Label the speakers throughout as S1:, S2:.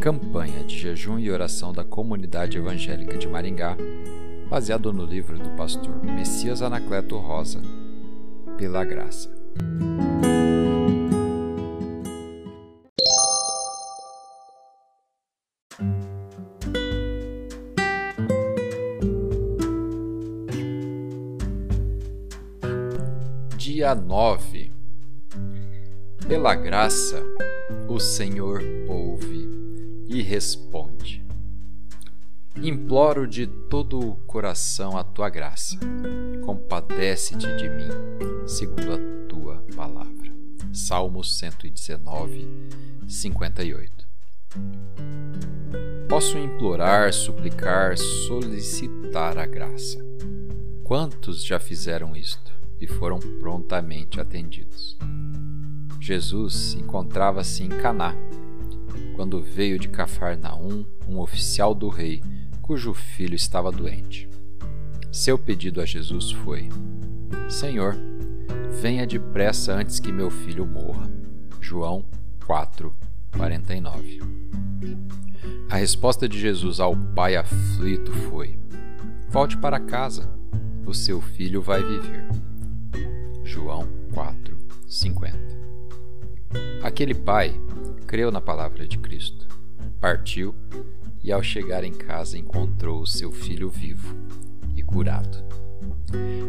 S1: Campanha de jejum e oração da Comunidade Evangélica de Maringá, baseado no livro do pastor Messias Anacleto Rosa, Pela Graça. Dia 9 Pela graça, o Senhor ouve e responde. Imploro de todo o coração a tua graça. Compadece-te de mim, segundo a tua palavra. Salmo 119, 58. Posso implorar, suplicar, solicitar a graça. Quantos já fizeram isto e foram prontamente atendidos? Jesus encontrava-se em Caná, quando veio de Cafarnaum um oficial do rei, cujo filho estava doente. Seu pedido a Jesus foi: Senhor, venha depressa antes que meu filho morra. João 4, 49. A resposta de Jesus ao pai aflito foi: Volte para casa, o seu filho vai viver. João 4, 50. Aquele pai creu na palavra de Cristo, partiu e, ao chegar em casa, encontrou o seu filho vivo e curado.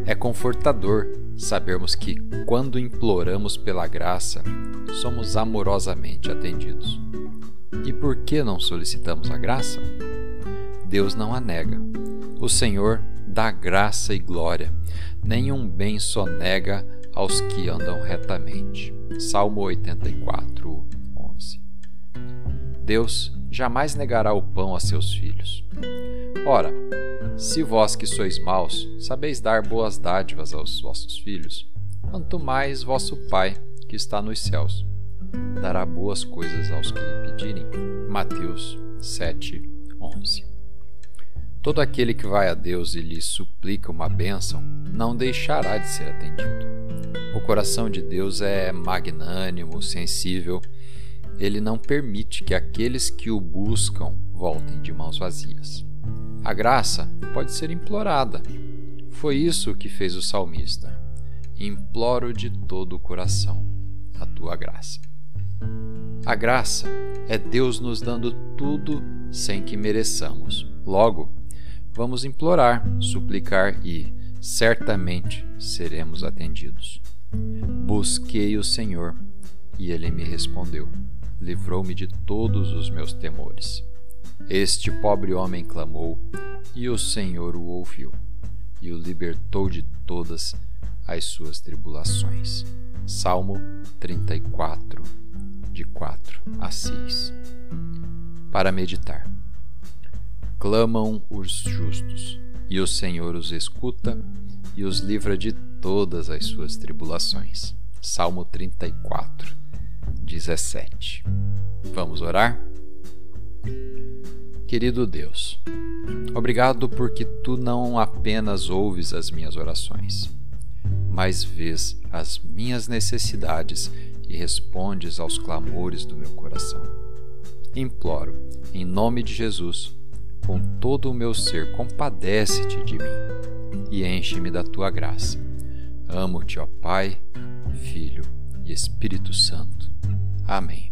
S1: É confortador sabermos que, quando imploramos pela graça, somos amorosamente atendidos. E por que não solicitamos a graça? Deus não a nega. O Senhor dá graça e glória. Nenhum bem só nega aos que andam retamente. Salmo 84, Deus jamais negará o pão a seus filhos. Ora, se vós que sois maus sabeis dar boas dádivas aos vossos filhos, quanto mais vosso Pai, que está nos céus, dará boas coisas aos que lhe pedirem. Mateus 7, 11. Todo aquele que vai a Deus e lhe suplica uma bênção não deixará de ser atendido. O coração de Deus é magnânimo, sensível ele não permite que aqueles que o buscam voltem de mãos vazias. A graça pode ser implorada. Foi isso que fez o salmista. Imploro de todo o coração a tua graça. A graça é Deus nos dando tudo sem que mereçamos. Logo, vamos implorar, suplicar e, certamente, seremos atendidos. Busquei o Senhor e ele me respondeu livrou-me de todos os meus temores. Este pobre homem clamou, e o Senhor o ouviu, e o libertou de todas as suas tribulações. Salmo 34, de 4 a 6. Para meditar. Clamam os justos, e o Senhor os escuta e os livra de todas as suas tribulações. Salmo 34, 17. Vamos orar? Querido Deus, obrigado porque tu não apenas ouves as minhas orações, mas vês as minhas necessidades e respondes aos clamores do meu coração. Imploro, em nome de Jesus, com todo o meu ser, compadece-te de mim e enche-me da tua graça. Amo-te, ó Pai, Filho e Espírito Santo. Amém.